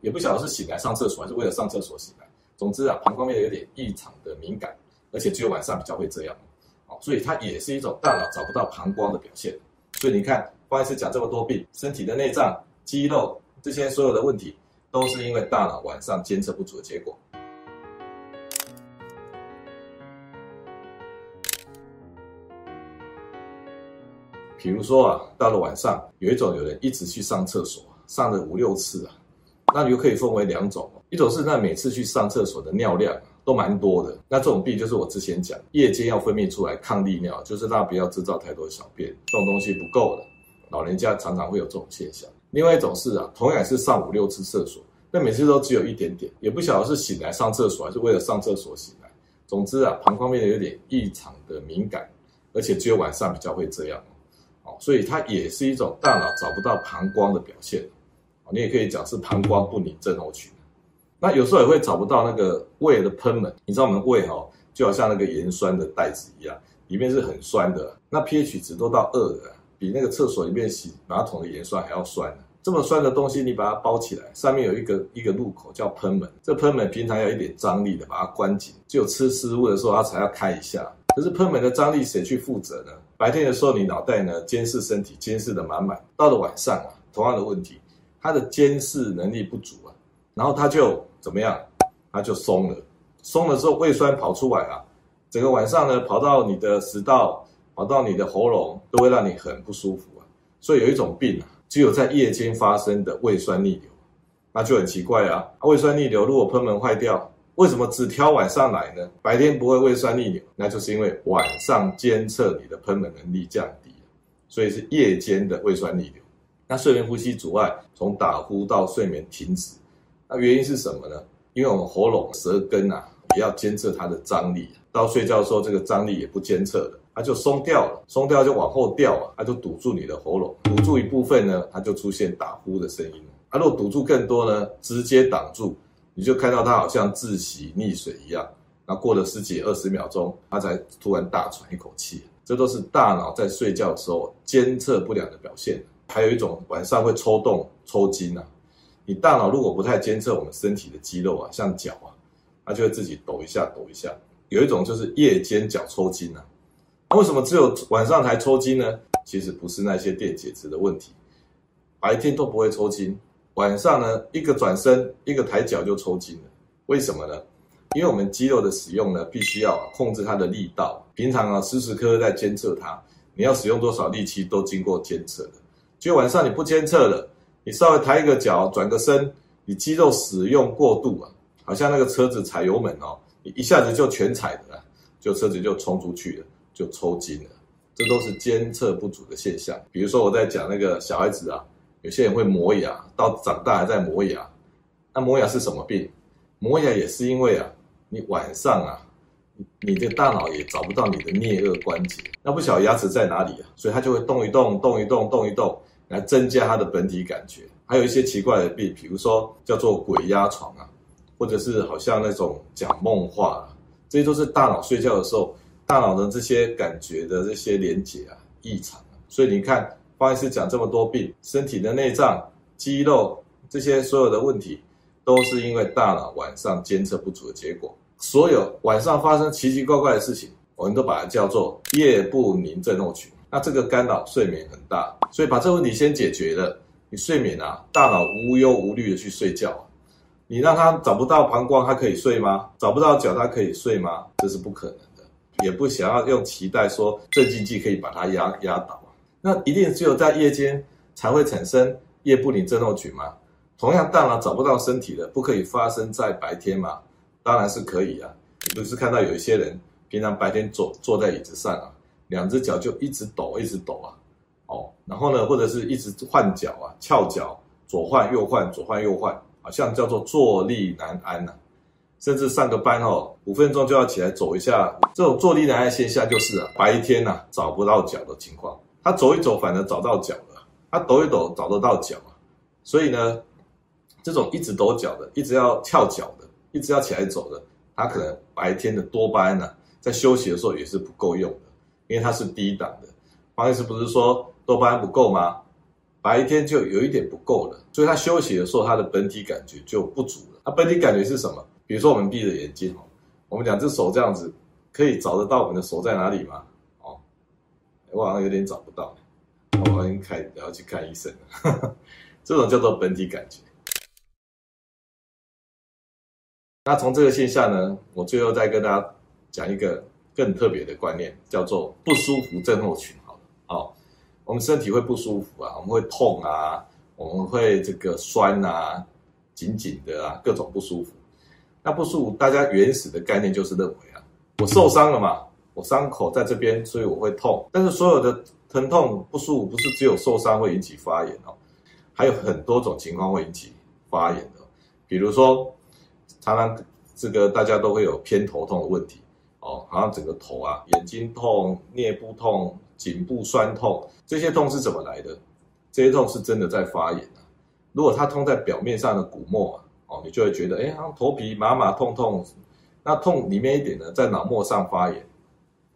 也不晓得是醒来上厕所还是为了上厕所醒来。总之啊，膀胱面有点异常的敏感，而且只有晚上比较会这样。哦，所以它也是一种大脑找不到膀胱的表现。所以你看，方医师讲这么多病，身体的内脏、肌肉这些所有的问题，都是因为大脑晚上监测不足的结果。比如说啊，到了晚上，有一种有人一直去上厕所，上了五六次啊，那你就可以分为两种，一种是那每次去上厕所的尿量都蛮多的，那这种病就是我之前讲夜间要分泌出来抗利尿，就是让不要制造太多小便，这种东西不够了，老人家常常会有这种现象。另外一种是啊，同样是上五六次厕所，那每次都只有一点点，也不晓得是醒来上厕所还是为了上厕所醒来。总之啊，膀胱变得有点异常的敏感，而且只有晚上比较会这样。哦所以它也是一种大脑找不到膀胱的表现，你也可以讲是膀胱不宁症候群。那有时候也会找不到那个胃的喷门，你知道我们胃哈，就好像那个盐酸的袋子一样，里面是很酸的，那 pH 值都到二的，比那个厕所里面洗马桶的盐酸还要酸。这么酸的东西，你把它包起来，上面有一个一个入口叫喷门，这喷门平常要一点张力的把它关紧，只有吃食物的时候它才要开一下。可是喷门的张力谁去负责呢？白天的时候，你脑袋呢监视身体，监视的满满。到了晚上啊，同样的问题，它的监视能力不足啊，然后它就怎么样？它就松了，松了之后胃酸跑出来啊，整个晚上呢跑到你的食道，跑到你的喉咙，都会让你很不舒服啊。所以有一种病啊，只有在夜间发生的胃酸逆流，那就很奇怪啊。胃酸逆流如果喷门坏掉。为什么只挑晚上来呢？白天不会胃酸逆流，那就是因为晚上监测你的喷门能力降低，所以是夜间的胃酸逆流。那睡眠呼吸阻碍，从打呼到睡眠停止，那原因是什么呢？因为我们喉咙舌根啊，也要监测它的张力，到睡觉的时候这个张力也不监测了，它就松掉了，松掉就往后掉啊，它就堵住你的喉咙，堵住一部分呢，它就出现打呼的声音。啊如果堵住更多呢，直接挡住。你就看到它好像窒息溺水一样，那过了十几二十秒钟，他才突然大喘一口气。这都是大脑在睡觉的时候监测不良的表现。还有一种晚上会抽动、抽筋啊。你大脑如果不太监测我们身体的肌肉啊，像脚啊，它就会自己抖一下、抖一下。有一种就是夜间脚抽筋啊。为什么只有晚上才抽筋呢？其实不是那些电解质的问题，白天都不会抽筋。晚上呢，一个转身，一个抬脚就抽筋了。为什么呢？因为我们肌肉的使用呢，必须要控制它的力道。平常啊，时时刻刻在监测它，你要使用多少力气都经过监测的。就晚上你不监测了，你稍微抬一个脚，转个身，你肌肉使用过度啊，好像那个车子踩油门哦，你一下子就全踩了，就车子就冲出去了，就抽筋了。这都是监测不足的现象。比如说我在讲那个小孩子啊。有些人会磨牙，到长大还在磨牙。那磨牙是什么病？磨牙也是因为啊，你晚上啊，你的大脑也找不到你的颞顎关节，那不晓得牙齿在哪里啊，所以它就会动一动，动一动，动一动，来增加它的本体感觉。还有一些奇怪的病，比如说叫做鬼压床啊，或者是好像那种讲梦话啊，这些都是大脑睡觉的时候，大脑的这些感觉的这些连结啊异常。所以你看。方医师讲这么多病，身体的内脏、肌肉这些所有的问题，都是因为大脑晚上监测不足的结果。所有晚上发生奇奇怪怪的事情，我们都把它叫做夜不宁症候群。那这个干扰睡眠很大，所以把这个问题先解决了，你睡眠啊，大脑无忧无虑的去睡觉。你让他找不到膀胱，他可以睡吗？找不到脚，他可以睡吗？这是不可能的，也不想要用期待说镇静剂可以把它压压倒。那一定只有在夜间才会产生夜不宁症候群吗？同样，大脑找不到身体的，不可以发生在白天吗？当然是可以啊。你不是看到有一些人平常白天坐坐在椅子上啊，两只脚就一直抖，一直抖啊，哦，然后呢，或者是一直换脚啊，翘脚，左换右换，左换右换，好像叫做坐立难安呐、啊。甚至上个班哦，五分钟就要起来走一下，这种坐立难安现象就是啊，白天呐、啊、找不到脚的情况。他走一走，反而找到脚了；他抖一抖，找得到脚。所以呢，这种一直抖脚的，一直要翘脚的，一直要起来走的，他可能白天的多巴胺呢，在休息的时候也是不够用的，因为它是低档的。黄医师不是说多巴胺不够吗？白天就有一点不够了，所以他休息的时候，他的本体感觉就不足了。那本体感觉是什么？比如说我们闭着眼睛，我们两只手这样子，可以找得到我们的手在哪里吗？哦，我好像有点找不到，我应该要去看医生了。这种叫做本体感觉。那从这个现象呢，我最后再跟大家讲一个更特别的观念，叫做不舒服症候群。好了，哦，我们身体会不舒服啊，我们会痛啊，我们会这个酸啊，紧紧的啊，各种不舒服。那不舒服，大家原始的概念就是认为啊，我受伤了嘛，我伤口在这边，所以我会痛。但是所有的疼痛不舒服，不是只有受伤会引起发炎哦，还有很多种情况会引起发炎的，比如说。常常这个大家都会有偏头痛的问题好像整个头啊，眼睛痛、颞部痛、颈部酸痛，这些痛是怎么来的？这些痛是真的在发炎啊。如果它痛在表面上的骨膜啊，哦，你就会觉得，哎，头皮麻麻痛痛。那痛里面一点呢，在脑膜上发炎，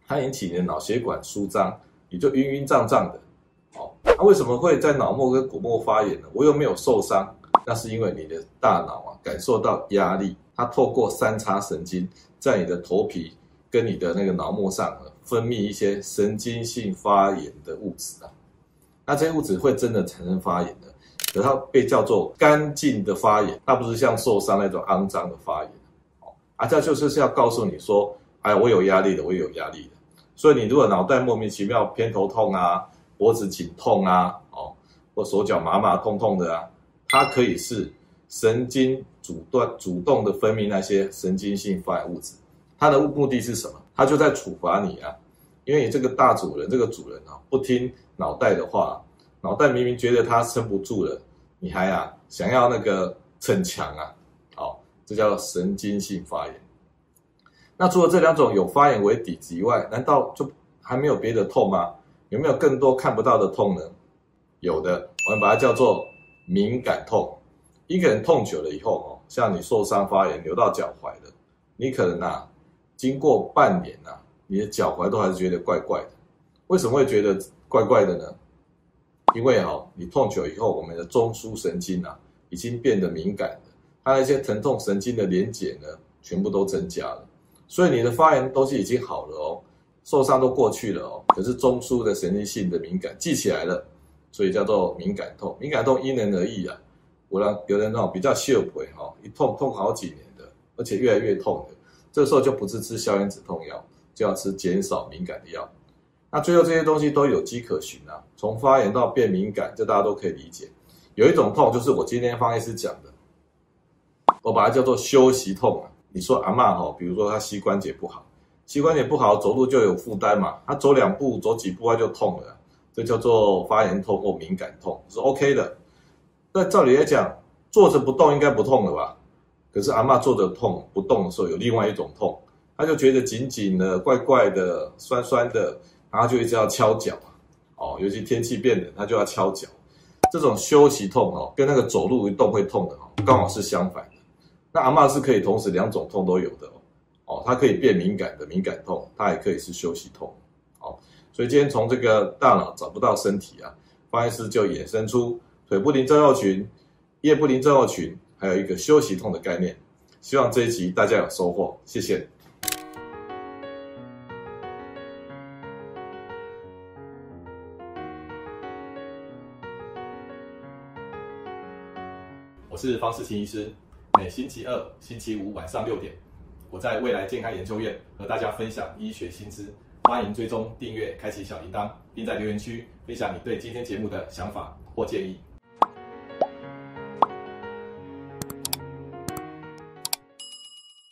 它引起你的脑血管舒张，你就晕晕胀胀的。哦，那为什么会在脑膜跟骨膜发炎呢？我又没有受伤。那是因为你的大脑啊感受到压力，它透过三叉神经在你的头皮跟你的那个脑膜上分泌一些神经性发炎的物质啊，那这些物质会真的产生发炎的，可它被叫做干净的发炎，它不是像受伤那种肮脏的发炎。哦，啊，这就是是要告诉你说，哎，我有压力的，我有压力的，所以你如果脑袋莫名其妙偏头痛啊，脖子紧痛啊，哦，或手脚麻麻痛痛的啊。它可以是神经阻断、主动的分泌那些神经性发炎物质，它的目的是什么？它就在处罚你啊，因为你这个大主人，这个主人啊，不听脑袋的话，脑袋明明觉得它撑不住了，你还啊想要那个逞强啊，好，这叫神经性发炎。那除了这两种有发炎为底子以外，难道就还没有别的痛吗？有没有更多看不到的痛呢？有的，我们把它叫做。敏感痛，一个人痛久了以后哦，像你受伤发炎流到脚踝的，你可能啊，经过半年啊，你的脚踝都还是觉得怪怪的。为什么会觉得怪怪的呢？因为哦，你痛久以后，我们的中枢神经啊，已经变得敏感了，它那些疼痛神经的连结呢，全部都增加了。所以你的发炎东西已经好了哦，受伤都过去了哦，可是中枢的神经性的敏感记起来了。所以叫做敏感痛，敏感痛因人而异啊。我让有人那种比较秀腿哈，一痛痛好几年的，而且越来越痛的，这时候就不是吃消炎止痛药，就要吃减少敏感的药。那最后这些东西都有迹可循啊，从发炎到变敏感，这大家都可以理解。有一种痛就是我今天方医师讲的，我把它叫做休息痛啊。你说阿嬷哈，比如说她膝关节不好，膝关节不好走路就有负担嘛，她走两步走几步她就痛了。这叫做发炎痛或敏感痛，是 OK 的。那照理来讲，坐着不动应该不痛了吧？可是阿嬷坐着痛不动的时候，有另外一种痛，她就觉得紧紧的、怪怪的、酸酸的，然后就一直要敲脚。哦，尤其天气变冷，她就要敲脚。这种休息痛哦，跟那个走路一动会痛的哦，刚好是相反的。那阿嬷是可以同时两种痛都有的哦。哦，它可以变敏感的敏感痛，它也可以是休息痛。哦。所以今天从这个大脑找不到身体啊，方医师就衍生出腿不灵症候群、夜不灵症候群，还有一个休息痛的概念。希望这一集大家有收获，谢谢。我是方世清医师，每星期二、星期五晚上六点，我在未来健康研究院和大家分享医学新知。欢迎追踪、订阅、开启小铃铛，并在留言区分享你对今天节目的想法或建议。